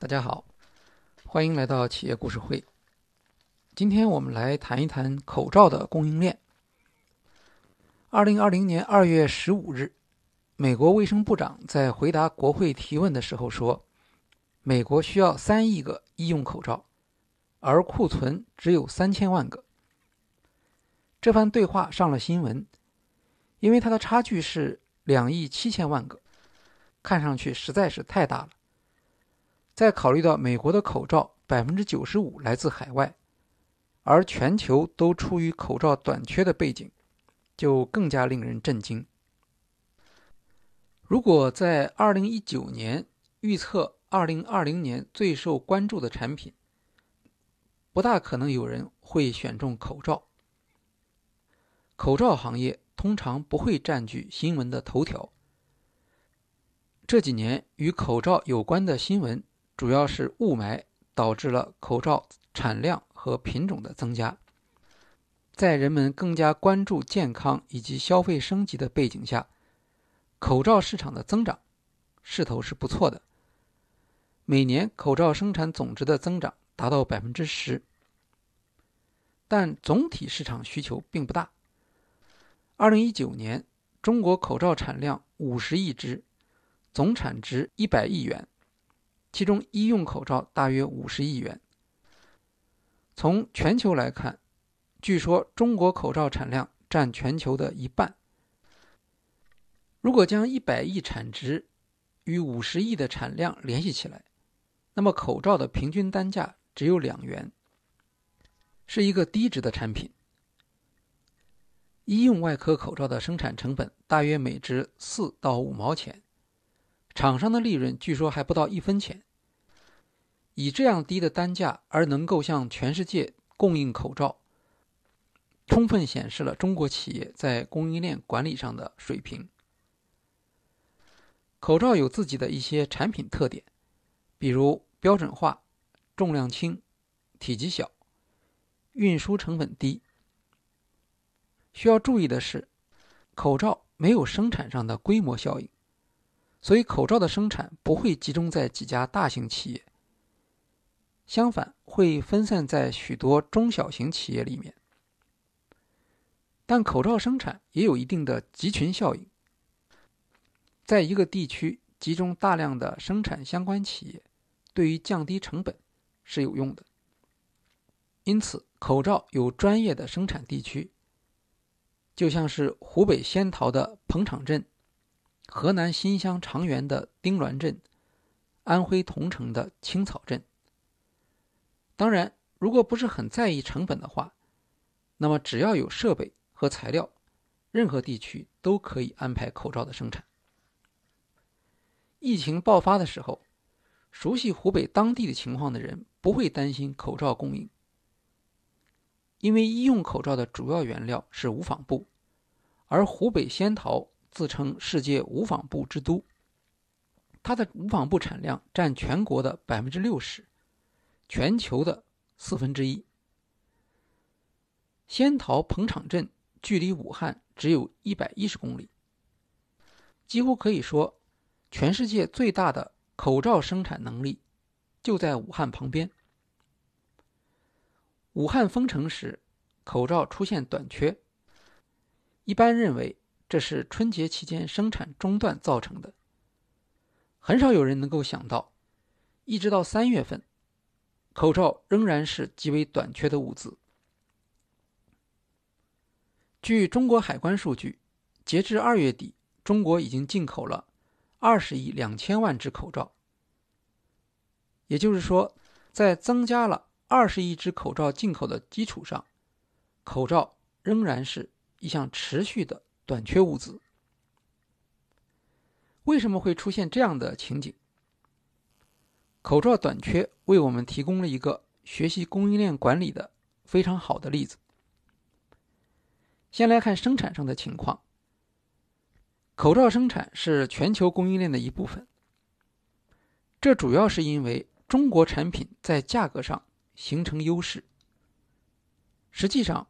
大家好，欢迎来到企业故事会。今天我们来谈一谈口罩的供应链。二零二零年二月十五日，美国卫生部长在回答国会提问的时候说，美国需要三亿个医用口罩，而库存只有三千万个。这番对话上了新闻，因为它的差距是两亿七千万个，看上去实在是太大了。再考虑到美国的口罩百分之九十五来自海外，而全球都处于口罩短缺的背景，就更加令人震惊。如果在二零一九年预测二零二零年最受关注的产品，不大可能有人会选中口罩。口罩行业通常不会占据新闻的头条。这几年与口罩有关的新闻，主要是雾霾导致了口罩产量和品种的增加。在人们更加关注健康以及消费升级的背景下，口罩市场的增长势头是不错的。每年口罩生产总值的增长达到百分之十，但总体市场需求并不大。二零一九年，中国口罩产量五十亿只，总产值一百亿元，其中医用口罩大约五十亿元。从全球来看，据说中国口罩产量占全球的一半。如果将一百亿产值与五十亿的产量联系起来，那么口罩的平均单价只有两元，是一个低值的产品。医用外科口罩的生产成本大约每只四到五毛钱，厂商的利润据说还不到一分钱。以这样低的单价而能够向全世界供应口罩，充分显示了中国企业在供应链管理上的水平。口罩有自己的一些产品特点，比如标准化、重量轻、体积小、运输成本低。需要注意的是，口罩没有生产上的规模效应，所以口罩的生产不会集中在几家大型企业，相反会分散在许多中小型企业里面。但口罩生产也有一定的集群效应，在一个地区集中大量的生产相关企业，对于降低成本是有用的。因此，口罩有专业的生产地区。就像是湖北仙桃的彭场镇、河南新乡长垣的丁滦镇、安徽桐城的青草镇。当然，如果不是很在意成本的话，那么只要有设备和材料，任何地区都可以安排口罩的生产。疫情爆发的时候，熟悉湖北当地的情况的人不会担心口罩供应。因为医用口罩的主要原料是无纺布，而湖北仙桃自称世界无纺布之都，它的无纺布产量占全国的百分之六十，全球的四分之一。仙桃彭场镇距离武汉只有一百一十公里，几乎可以说，全世界最大的口罩生产能力就在武汉旁边。武汉封城时，口罩出现短缺。一般认为这是春节期间生产中断造成的。很少有人能够想到，一直到三月份，口罩仍然是极为短缺的物资。据中国海关数据，截至二月底，中国已经进口了二十亿两千万只口罩。也就是说，在增加了。二十亿只口罩进口的基础上，口罩仍然是一项持续的短缺物资。为什么会出现这样的情景？口罩短缺为我们提供了一个学习供应链管理的非常好的例子。先来看生产上的情况，口罩生产是全球供应链的一部分，这主要是因为中国产品在价格上。形成优势。实际上，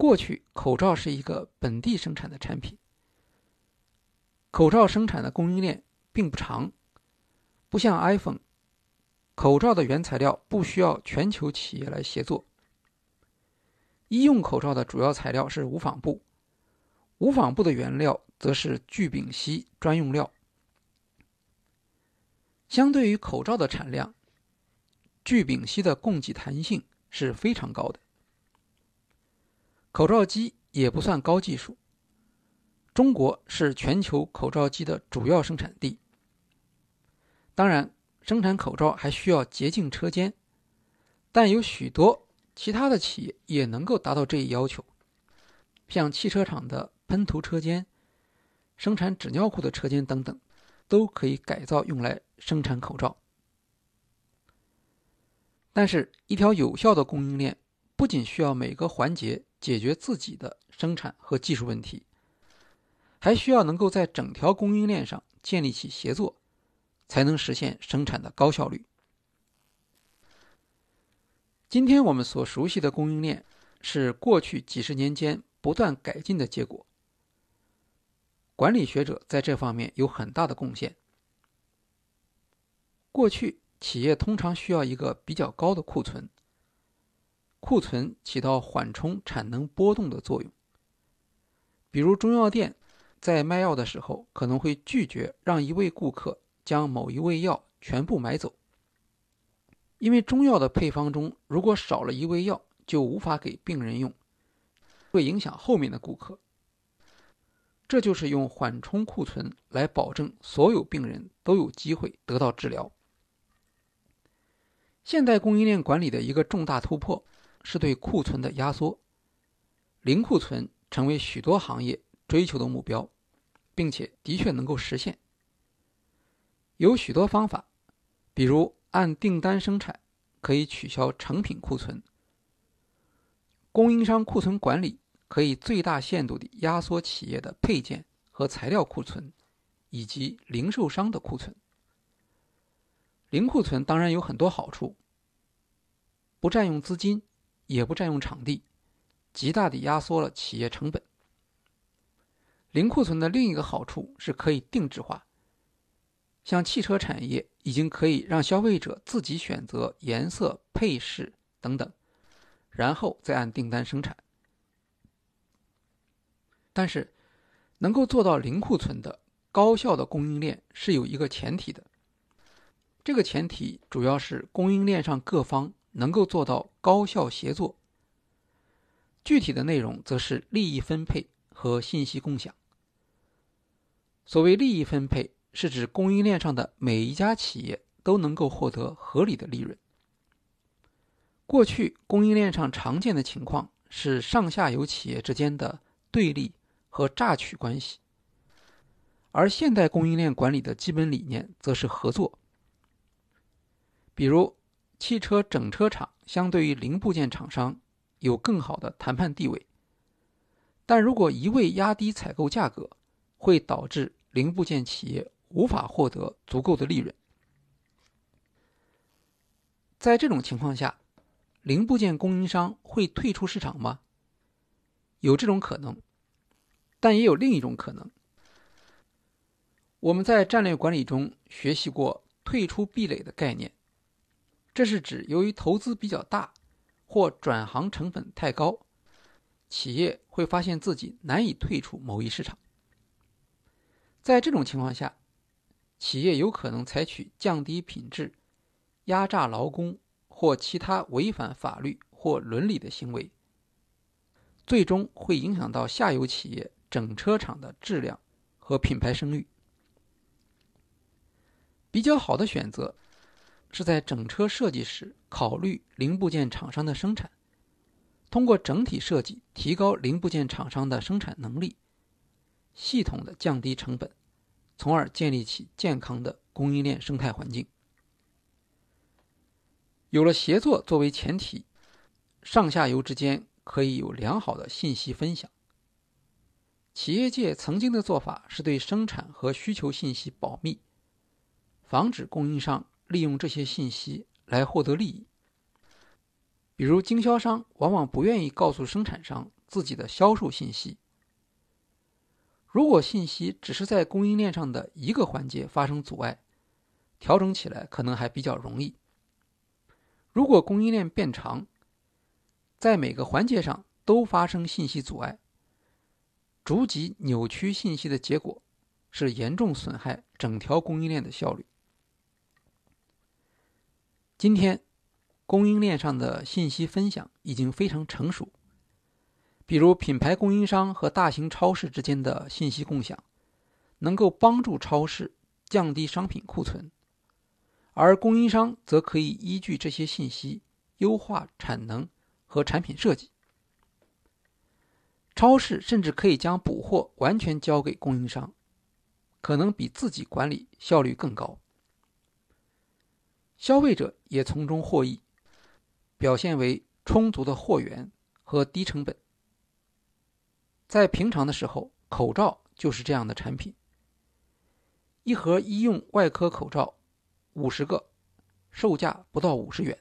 过去口罩是一个本地生产的产品，口罩生产的供应链并不长，不像 iPhone，口罩的原材料不需要全球企业来协作。医用口罩的主要材料是无纺布，无纺布的原料则是聚丙烯专用料。相对于口罩的产量，聚丙烯的供给弹性是非常高的。口罩机也不算高技术，中国是全球口罩机的主要生产地。当然，生产口罩还需要洁净车间，但有许多其他的企业也能够达到这一要求，像汽车厂的喷涂车间、生产纸尿裤的车间等等。都可以改造用来生产口罩，但是，一条有效的供应链不仅需要每个环节解决自己的生产和技术问题，还需要能够在整条供应链上建立起协作，才能实现生产的高效率。今天我们所熟悉的供应链，是过去几十年间不断改进的结果。管理学者在这方面有很大的贡献。过去，企业通常需要一个比较高的库存，库存起到缓冲产能波动的作用。比如，中药店在卖药的时候，可能会拒绝让一位顾客将某一味药全部买走，因为中药的配方中如果少了一味药，就无法给病人用，会影响后面的顾客。这就是用缓冲库存来保证所有病人都有机会得到治疗。现代供应链管理的一个重大突破是对库存的压缩，零库存成为许多行业追求的目标，并且的确能够实现。有许多方法，比如按订单生产，可以取消成品库存；供应商库存管理。可以最大限度地压缩企业的配件和材料库存，以及零售商的库存。零库存当然有很多好处，不占用资金，也不占用场地，极大地压缩了企业成本。零库存的另一个好处是可以定制化，像汽车产业已经可以让消费者自己选择颜色、配饰等等，然后再按订单生产。但是，能够做到零库存的高效的供应链是有一个前提的。这个前提主要是供应链上各方能够做到高效协作。具体的内容则是利益分配和信息共享。所谓利益分配，是指供应链上的每一家企业都能够获得合理的利润。过去供应链上常见的情况是上下游企业之间的对立。和榨取关系，而现代供应链管理的基本理念则是合作。比如，汽车整车厂相对于零部件厂商有更好的谈判地位，但如果一味压低采购价格，会导致零部件企业无法获得足够的利润。在这种情况下，零部件供应商会退出市场吗？有这种可能。但也有另一种可能。我们在战略管理中学习过“退出壁垒”的概念，这是指由于投资比较大或转行成本太高，企业会发现自己难以退出某一市场。在这种情况下，企业有可能采取降低品质、压榨劳工或其他违反法律或伦理的行为，最终会影响到下游企业。整车厂的质量和品牌声誉，比较好的选择是在整车设计时考虑零部件厂商的生产，通过整体设计提高零部件厂商的生产能力，系统的降低成本，从而建立起健康的供应链生态环境。有了协作作为前提，上下游之间可以有良好的信息分享。企业界曾经的做法是对生产和需求信息保密，防止供应商利用这些信息来获得利益。比如，经销商往往不愿意告诉生产商自己的销售信息。如果信息只是在供应链上的一个环节发生阻碍，调整起来可能还比较容易。如果供应链变长，在每个环节上都发生信息阻碍，逐级扭曲信息的结果是严重损害整条供应链的效率。今天，供应链上的信息分享已经非常成熟，比如品牌供应商和大型超市之间的信息共享，能够帮助超市降低商品库存，而供应商则可以依据这些信息优化产能。和产品设计，超市甚至可以将补货完全交给供应商，可能比自己管理效率更高。消费者也从中获益，表现为充足的货源和低成本。在平常的时候，口罩就是这样的产品。一盒医用外科口罩，五十个，售价不到五十元。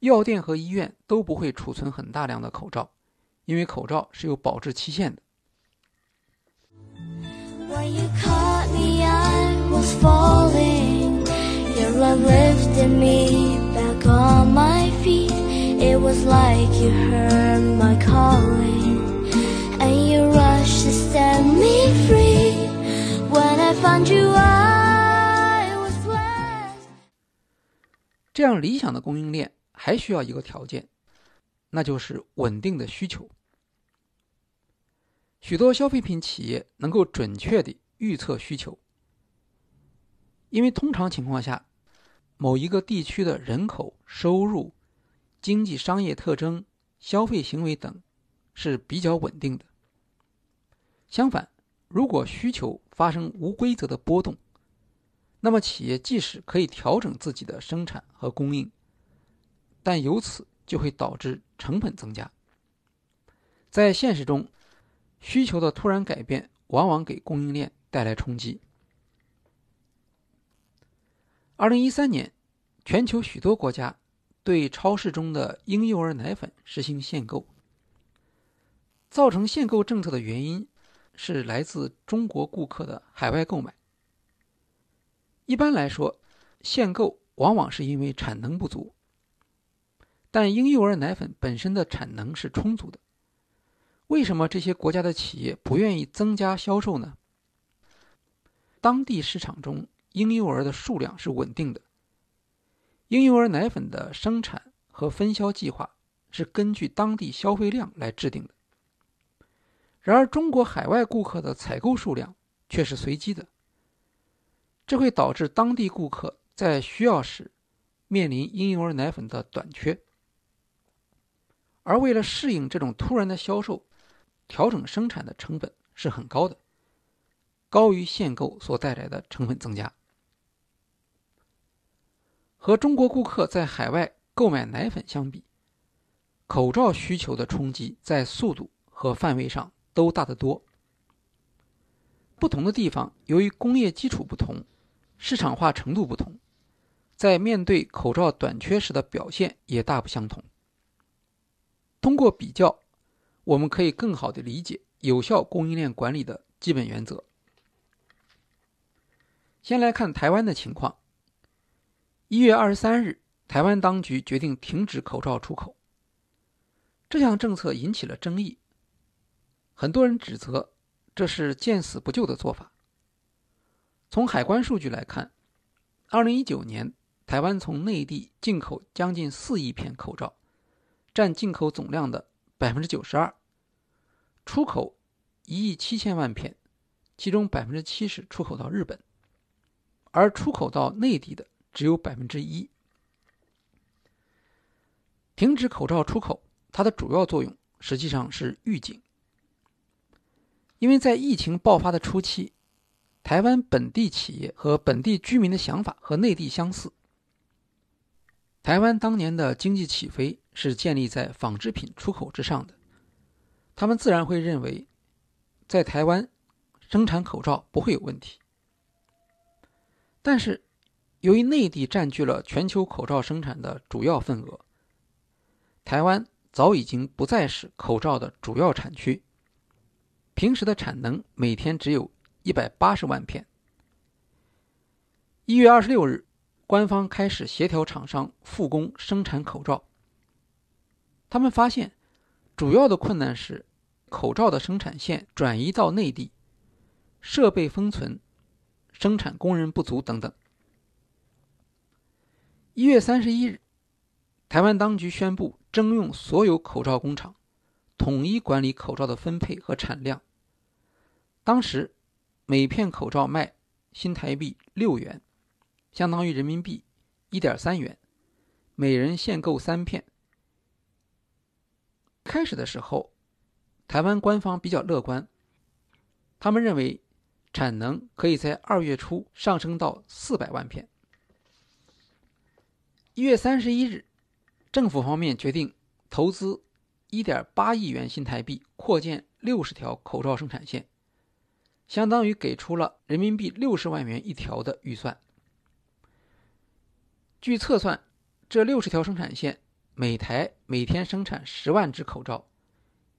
药店和医院都不会储存很大量的口罩，因为口罩是有保质期限的。You're right，这样理想的供应链。还需要一个条件，那就是稳定的需求。许多消费品企业能够准确地预测需求，因为通常情况下，某一个地区的人口、收入、经济商业特征、消费行为等是比较稳定的。相反，如果需求发生无规则的波动，那么企业即使可以调整自己的生产和供应。但由此就会导致成本增加。在现实中，需求的突然改变往往给供应链带来冲击。二零一三年，全球许多国家对超市中的婴幼儿奶粉实行限购。造成限购政策的原因是来自中国顾客的海外购买。一般来说，限购往往是因为产能不足。但婴幼儿奶粉本身的产能是充足的，为什么这些国家的企业不愿意增加销售呢？当地市场中婴幼儿的数量是稳定的，婴幼儿奶粉的生产和分销计划是根据当地消费量来制定的。然而，中国海外顾客的采购数量却是随机的，这会导致当地顾客在需要时面临婴幼儿奶粉的短缺。而为了适应这种突然的销售，调整生产的成本是很高的，高于限购所带来的成本增加。和中国顾客在海外购买奶粉相比，口罩需求的冲击在速度和范围上都大得多。不同的地方，由于工业基础不同，市场化程度不同，在面对口罩短缺时的表现也大不相同。通过比较，我们可以更好的理解有效供应链管理的基本原则。先来看台湾的情况。一月二十三日，台湾当局决定停止口罩出口。这项政策引起了争议，很多人指责这是见死不救的做法。从海关数据来看，二零一九年台湾从内地进口将近四亿片口罩。占进口总量的百分之九十二，出口一亿七千万片，其中百分之七十出口到日本，而出口到内地的只有百分之一。停止口罩出口，它的主要作用实际上是预警，因为在疫情爆发的初期，台湾本地企业和本地居民的想法和内地相似。台湾当年的经济起飞是建立在纺织品出口之上的，他们自然会认为，在台湾生产口罩不会有问题。但是，由于内地占据了全球口罩生产的主要份额，台湾早已经不再是口罩的主要产区，平时的产能每天只有一百八十万片。一月二十六日。官方开始协调厂商复工生产口罩。他们发现，主要的困难是口罩的生产线转移到内地，设备封存，生产工人不足等等。一月三十一日，台湾当局宣布征用所有口罩工厂，统一管理口罩的分配和产量。当时，每片口罩卖新台币六元。相当于人民币一点三元，每人限购三片。开始的时候，台湾官方比较乐观，他们认为产能可以在二月初上升到四百万片。一月三十一日，政府方面决定投资一点八亿元新台币扩建六十条口罩生产线，相当于给出了人民币六十万元一条的预算。据测算，这六十条生产线每台每天生产十万只口罩，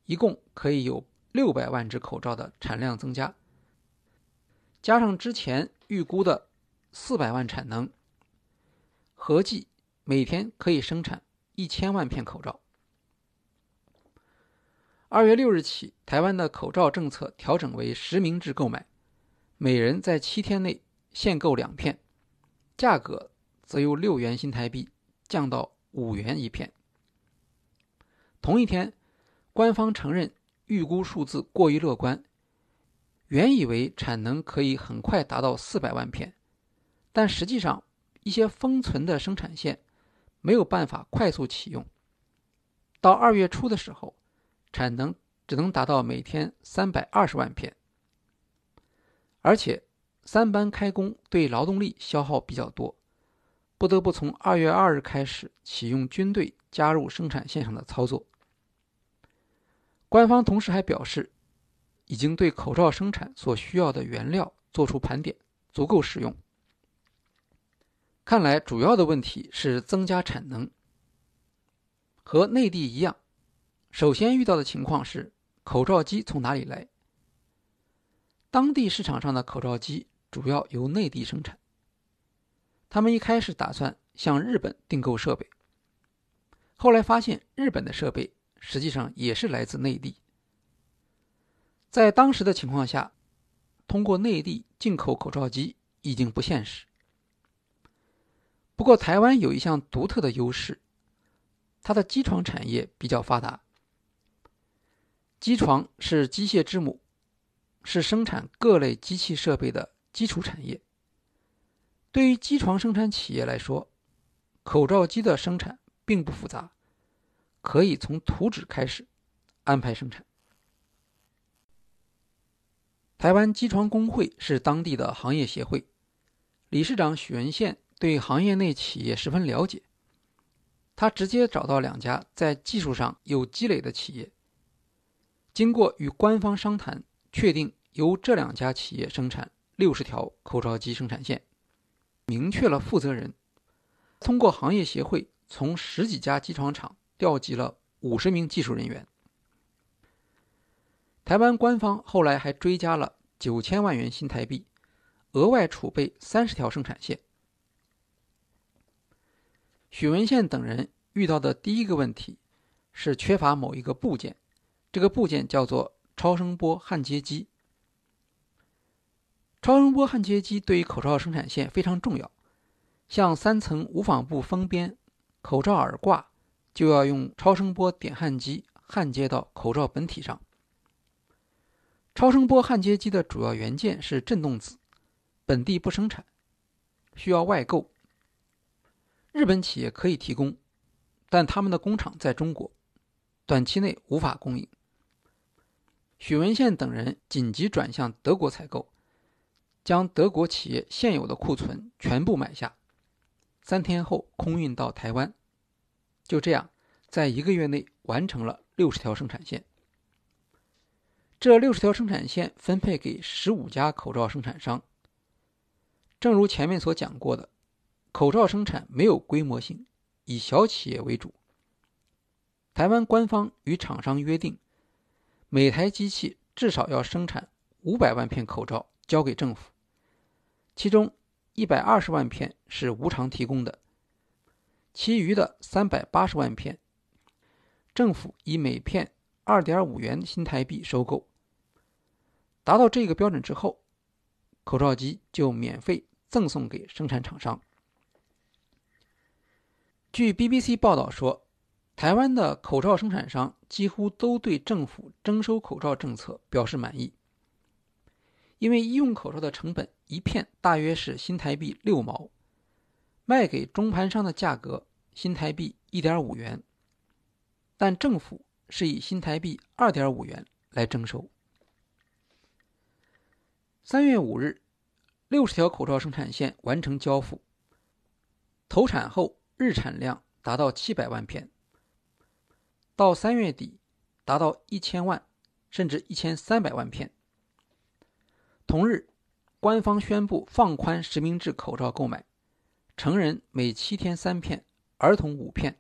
一共可以有六百万只口罩的产量增加。加上之前预估的四百万产能，合计每天可以生产一千万片口罩。二月六日起，台湾的口罩政策调整为实名制购买，每人在七天内限购两片，价格。则由六元新台币降到五元一片。同一天，官方承认预估数字过于乐观，原以为产能可以很快达到四百万片，但实际上一些封存的生产线没有办法快速启用。到二月初的时候，产能只能达到每天三百二十万片，而且三班开工对劳动力消耗比较多。不得不从二月二日开始启用军队加入生产线上的操作。官方同时还表示，已经对口罩生产所需要的原料做出盘点，足够使用。看来主要的问题是增加产能。和内地一样，首先遇到的情况是口罩机从哪里来？当地市场上的口罩机主要由内地生产。他们一开始打算向日本订购设备，后来发现日本的设备实际上也是来自内地。在当时的情况下，通过内地进口口罩机已经不现实。不过，台湾有一项独特的优势，它的机床产业比较发达。机床是机械之母，是生产各类机器设备的基础产业。对于机床生产企业来说，口罩机的生产并不复杂，可以从图纸开始安排生产。台湾机床工会是当地的行业协会，理事长许文宪对行业内企业十分了解，他直接找到两家在技术上有积累的企业，经过与官方商谈，确定由这两家企业生产六十条口罩机生产线。明确了负责人，通过行业协会从十几家机床厂调集了五十名技术人员。台湾官方后来还追加了九千万元新台币，额外储备三十条生产线。许文宪等人遇到的第一个问题是缺乏某一个部件，这个部件叫做超声波焊接机。超声波焊接机对于口罩生产线非常重要，像三层无纺布封边、口罩耳挂，就要用超声波点焊机焊接到口罩本体上。超声波焊接机的主要元件是振动子，本地不生产，需要外购。日本企业可以提供，但他们的工厂在中国，短期内无法供应。许文宪等人紧急转向德国采购。将德国企业现有的库存全部买下，三天后空运到台湾。就这样，在一个月内完成了六十条生产线。这六十条生产线分配给十五家口罩生产商。正如前面所讲过的，口罩生产没有规模性，以小企业为主。台湾官方与厂商约定，每台机器至少要生产五百万片口罩，交给政府。其中，一百二十万片是无偿提供的，其余的三百八十万片，政府以每片二点五元新台币收购。达到这个标准之后，口罩机就免费赠送给生产厂商。据 BBC 报道说，台湾的口罩生产商几乎都对政府征收口罩政策表示满意，因为医用口罩的成本一片大约是新台币六毛，卖给中盘商的价格新台币一点五元，但政府是以新台币二点五元来征收。三月五日，六十条口罩生产线完成交付，投产后日产量达到七百万片，到三月底达到一千万甚至一千三百万片。同日，官方宣布放宽实名制口罩购买，成人每七天三片，儿童五片。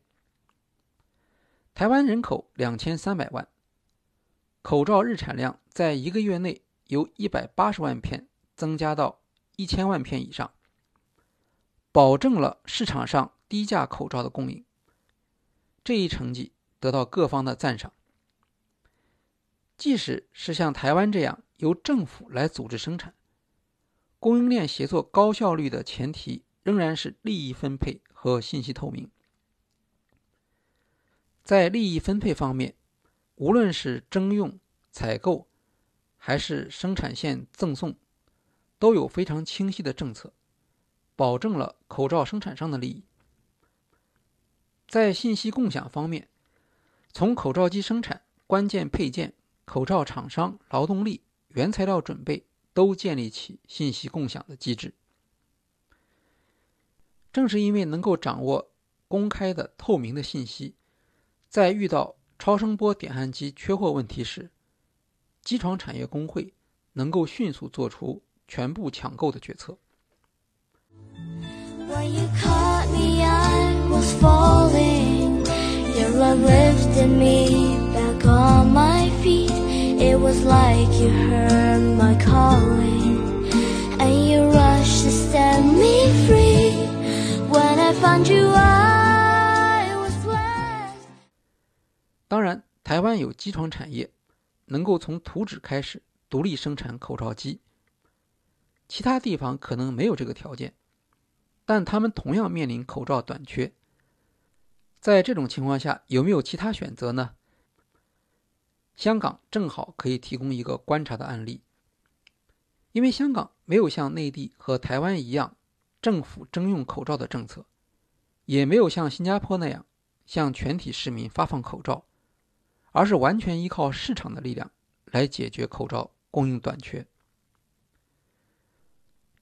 台湾人口两千三百万，口罩日产量在一个月内。由一百八十万片增加到一千万片以上，保证了市场上低价口罩的供应。这一成绩得到各方的赞赏。即使是像台湾这样由政府来组织生产、供应链协作高效率的前提，仍然是利益分配和信息透明。在利益分配方面，无论是征用、采购。还是生产线赠送，都有非常清晰的政策，保证了口罩生产商的利益。在信息共享方面，从口罩机生产、关键配件、口罩厂商、劳动力、原材料准备，都建立起信息共享的机制。正是因为能够掌握公开的、透明的信息，在遇到超声波点焊机缺货问题时，机床产业工会能够迅速做出全部抢购的决策。Was falling. Your love lifted me back on my feet. It was like you heard my calling. And you rushed to set me free. When I found you, I was blessed. 当然，台湾有机床产业，能够从图纸开始独立生产口罩机。其他地方可能没有这个条件，但他们同样面临口罩短缺在这种情况下，有没有其他选择呢？香港正好可以提供一个观察的案例，因为香港没有像内地和台湾一样政府征用口罩的政策，也没有像新加坡那样向全体市民发放口罩。而是完全依靠市场的力量来解决口罩供应短缺。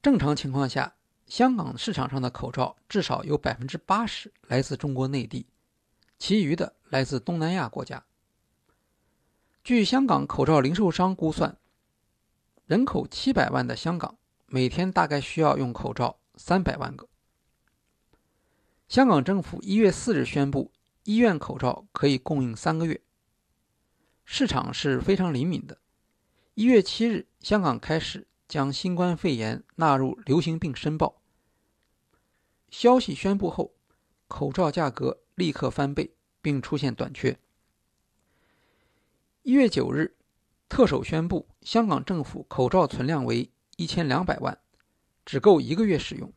正常情况下，香港市场上的口罩至少有百分之八十来自中国内地，其余的来自东南亚国家。据香港口罩零售商估算，人口七百万的香港每天大概需要用口罩三百万个。香港政府一月四日宣布，医院口罩可以供应三个月。市场是非常灵敏的。一月七日，香港开始将新冠肺炎纳入流行病申报。消息宣布后，口罩价格立刻翻倍，并出现短缺。一月九日，特首宣布，香港政府口罩存量为一千两百万，只够一个月使用。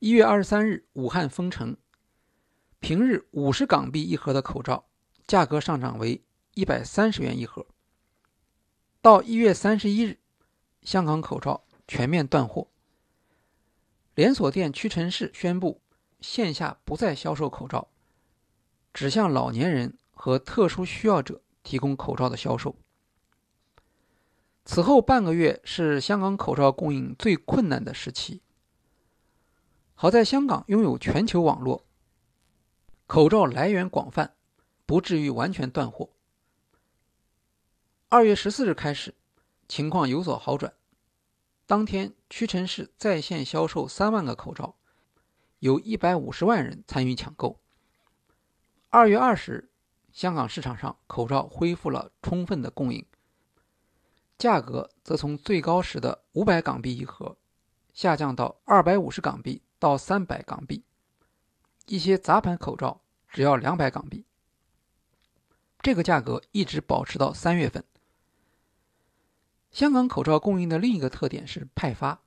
一月二十三日，武汉封城，平日五十港币一盒的口罩，价格上涨为。一百三十元一盒。到一月三十一日，香港口罩全面断货。连锁店屈臣氏宣布线下不再销售口罩，只向老年人和特殊需要者提供口罩的销售。此后半个月是香港口罩供应最困难的时期。好在香港拥有全球网络，口罩来源广泛，不至于完全断货。二月十四日开始，情况有所好转。当天，屈臣氏在线销售三万个口罩，有一百五十万人参与抢购。二月二十日，香港市场上口罩恢复了充分的供应，价格则从最高时的五百港币一盒，下降到二百五十港币到三百港币，一些杂牌口罩只要两百港币。这个价格一直保持到三月份。香港口罩供应的另一个特点是派发，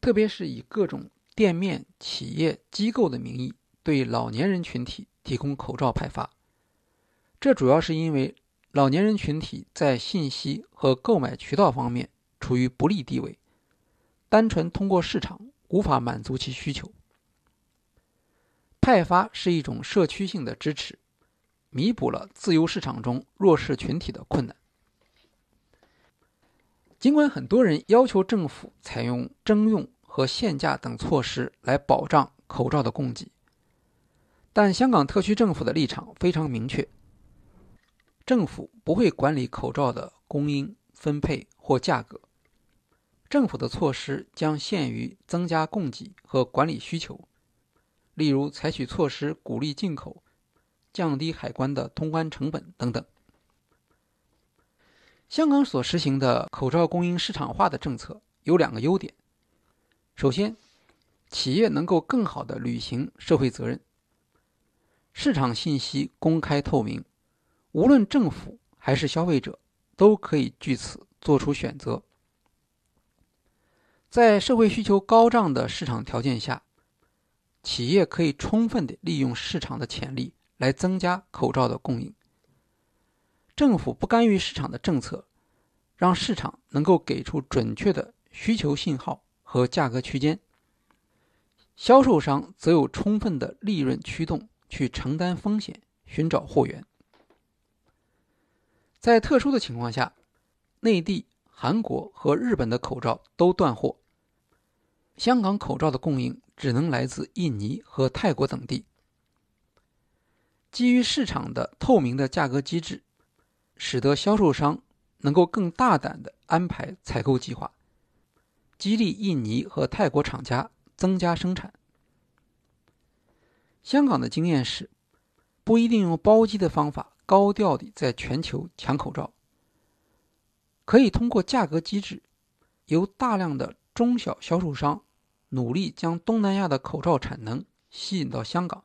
特别是以各种店面、企业、机构的名义对老年人群体提供口罩派发。这主要是因为老年人群体在信息和购买渠道方面处于不利地位，单纯通过市场无法满足其需求。派发是一种社区性的支持，弥补了自由市场中弱势群体的困难。尽管很多人要求政府采用征用和限价等措施来保障口罩的供给，但香港特区政府的立场非常明确。政府不会管理口罩的供应、分配或价格。政府的措施将限于增加供给和管理需求，例如采取措施鼓励进口、降低海关的通关成本等等。香港所实行的口罩供应市场化的政策有两个优点：首先，企业能够更好地履行社会责任，市场信息公开透明。无论政府还是消费者，都可以据此做出选择。在社会需求高涨的市场条件下，企业可以充分的利用市场的潜力来增加口罩的供应。政府不干预市场的政策，让市场能够给出准确的需求信号和价格区间。销售商则有充分的利润驱动去承担风险，寻找货源。在特殊的情况下，内地、韩国和日本的口罩都断货，香港口罩的供应只能来自印尼和泰国等地。基于市场的透明的价格机制，使得销售商能够更大胆地安排采购计划，激励印尼和泰国厂家增加生产。香港的经验是，不一定用包机的方法。高调地在全球抢口罩，可以通过价格机制，由大量的中小销售商努力将东南亚的口罩产能吸引到香港，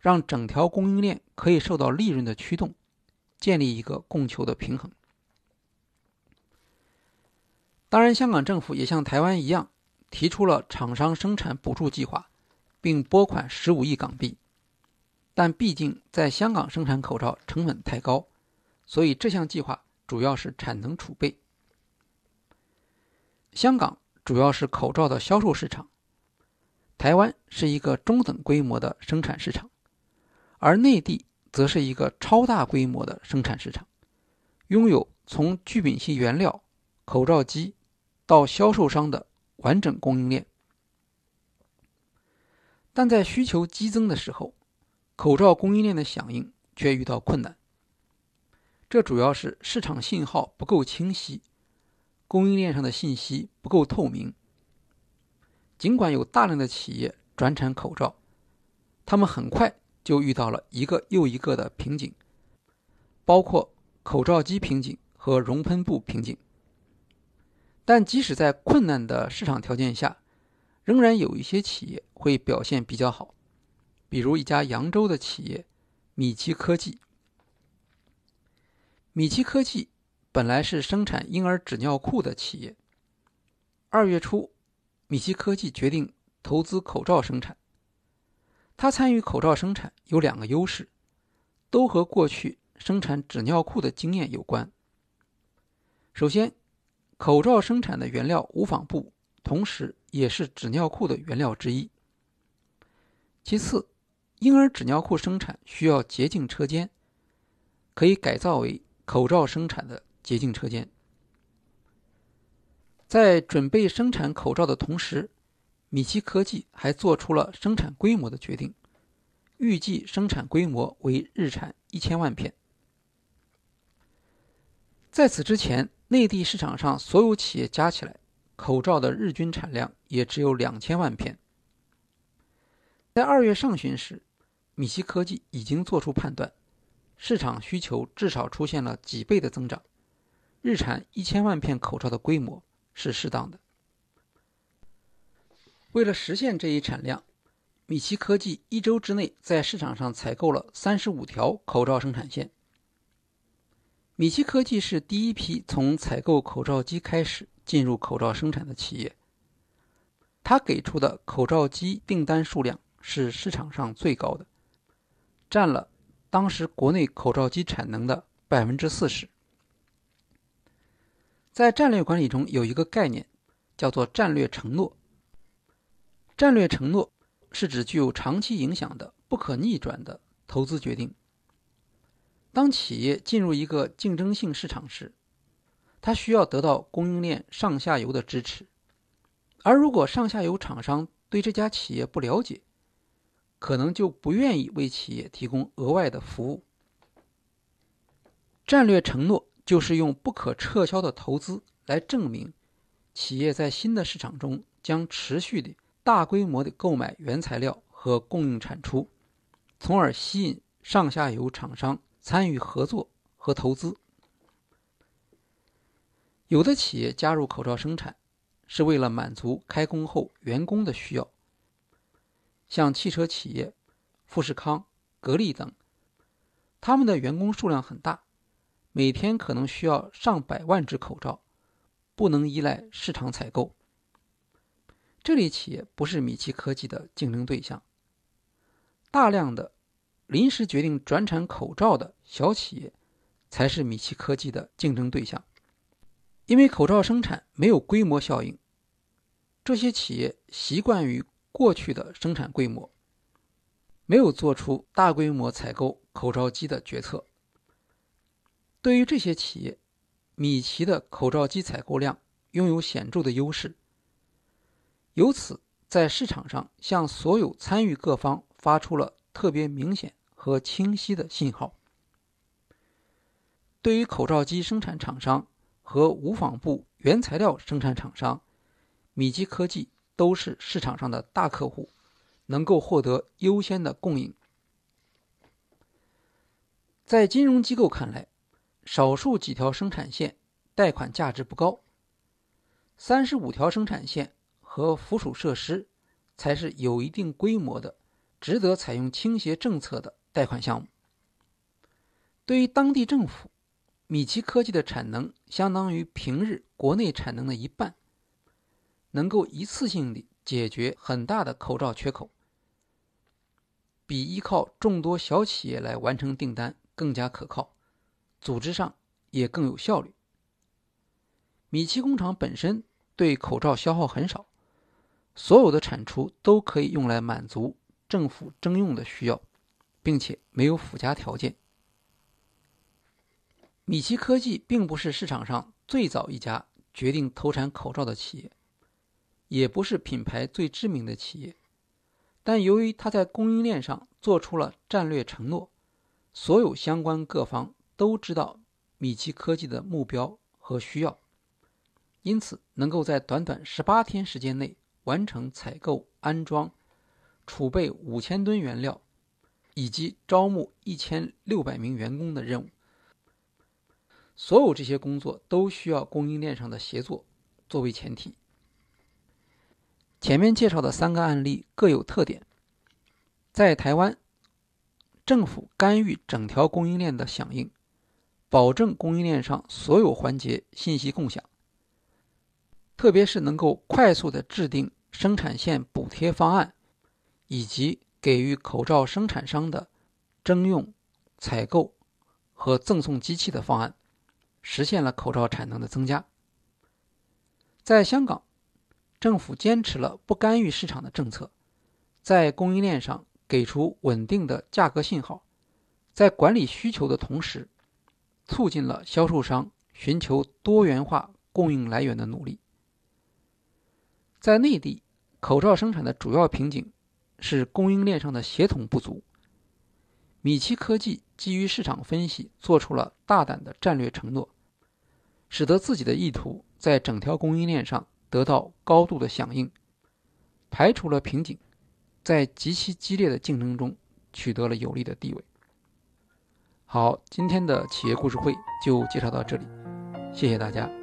让整条供应链可以受到利润的驱动，建立一个供求的平衡。当然，香港政府也像台湾一样，提出了厂商生产补助计划，并拨款十五亿港币。但毕竟在香港生产口罩成本太高，所以这项计划主要是产能储备。香港主要是口罩的销售市场，台湾是一个中等规模的生产市场，而内地则是一个超大规模的生产市场，拥有从聚丙烯原料、口罩机到销售商的完整供应链。但在需求激增的时候，口罩供应链的响应却遇到困难，这主要是市场信号不够清晰，供应链上的信息不够透明。尽管有大量的企业转产口罩，他们很快就遇到了一个又一个的瓶颈，包括口罩机瓶颈和熔喷布瓶颈。但即使在困难的市场条件下，仍然有一些企业会表现比较好。比如一家扬州的企业，米奇科技。米奇科技本来是生产婴儿纸尿裤的企业。二月初，米奇科技决定投资口罩生产。他参与口罩生产有两个优势，都和过去生产纸尿裤的经验有关。首先，口罩生产的原料无纺布，同时也是纸尿裤的原料之一。其次，婴儿纸尿裤生产需要洁净车间，可以改造为口罩生产的洁净车间。在准备生产口罩的同时，米奇科技还做出了生产规模的决定，预计生产规模为日产一千万片。在此之前，内地市场上所有企业加起来，口罩的日均产量也只有两千万片。在二月上旬时。米奇科技已经做出判断，市场需求至少出现了几倍的增长，日产一千万片口罩的规模是适当的。为了实现这一产量，米奇科技一周之内在市场上采购了三十五条口罩生产线。米奇科技是第一批从采购口罩机开始进入口罩生产的企业。他给出的口罩机订单数量是市场上最高的，占了当时国内口罩机产能的百分之四十。在战略管理中有一个概念，叫做战略承诺。战略承诺是指具有长期影响的、不可逆转的投资决定。当企业进入一个竞争性市场时，它需要得到供应链上下游的支持。而如果上下游厂商对这家企业不了解，可能就不愿意为企业提供额外的服务。战略承诺就是用不可撤销的投资来证明，企业在新的市场中将持续的大规模的购买原材料和供应产出，从而吸引上下游厂商参与合作和投资。有的企业加入口罩生产。是为了满足开工后员工的需要，像汽车企业、富士康、格力等，他们的员工数量很大，每天可能需要上百万只口罩，不能依赖市场采购。这类企业不是米奇科技的竞争对象。大量的临时决定转产口罩的小企业，才是米奇科技的竞争对象，因为口罩生产没有规模效应。这些企业习惯于过去的生产规模，没有做出大规模采购口罩机的决策。对于这些企业，米奇的口罩机采购量拥有显著的优势，由此在市场上向所有参与各方发出了特别明显和清晰的信号。对于口罩机生产厂商和无纺布原材料生产厂商。米基科技都是市场上的大客户，能够获得优先的供应。在金融机构看来，少数几条生产线贷款价值不高，三十五条生产线和附属设施才是有一定规模的、值得采用倾斜政策的贷款项目。对于当地政府，米奇科技的产能相当于平日国内产能的一半。能够一次性的解决很大的口罩缺口，比依靠众多小企业来完成订单更加可靠，组织上也更有效率。米奇工厂本身对口罩消耗很少，所有的产出都可以用来满足政府征用的需要，并且没有附加条件。米奇科技并不是市场上最早一家决定投产口罩的企业。也不是品牌最知名的企业，但由于它在供应链上做出了战略承诺，所有相关各方都知道米奇科技的目标和需要，因此能够在短短十八天时间内完成采购、安装、储备五千吨原料，以及招募一千六百名员工的任务。所有这些工作都需要供应链上的协作作为前提。前面介绍的三个案例各有特点。在台湾，政府干预整条供应链的响应，保证供应链上所有环节信息共享，特别是能够快速的制定生产线补贴方案，以及给予口罩生产商的征用、采购和赠送机器的方案，实现了口罩产能的增加。在香港。政府坚持了不干预市场的政策，在供应链上给出稳定的价格信号，在管理需求的同时，促进了销售商寻求多元化供应来源的努力。在内地，口罩生产的主要瓶颈是供应链上的协同不足。米奇科技基于市场分析，做出了大胆的战略承诺，使得自己的意图在整条供应链上。得到高度的响应，排除了瓶颈，在极其激烈的竞争中取得了有利的地位。好，今天的企业故事会就介绍到这里，谢谢大家。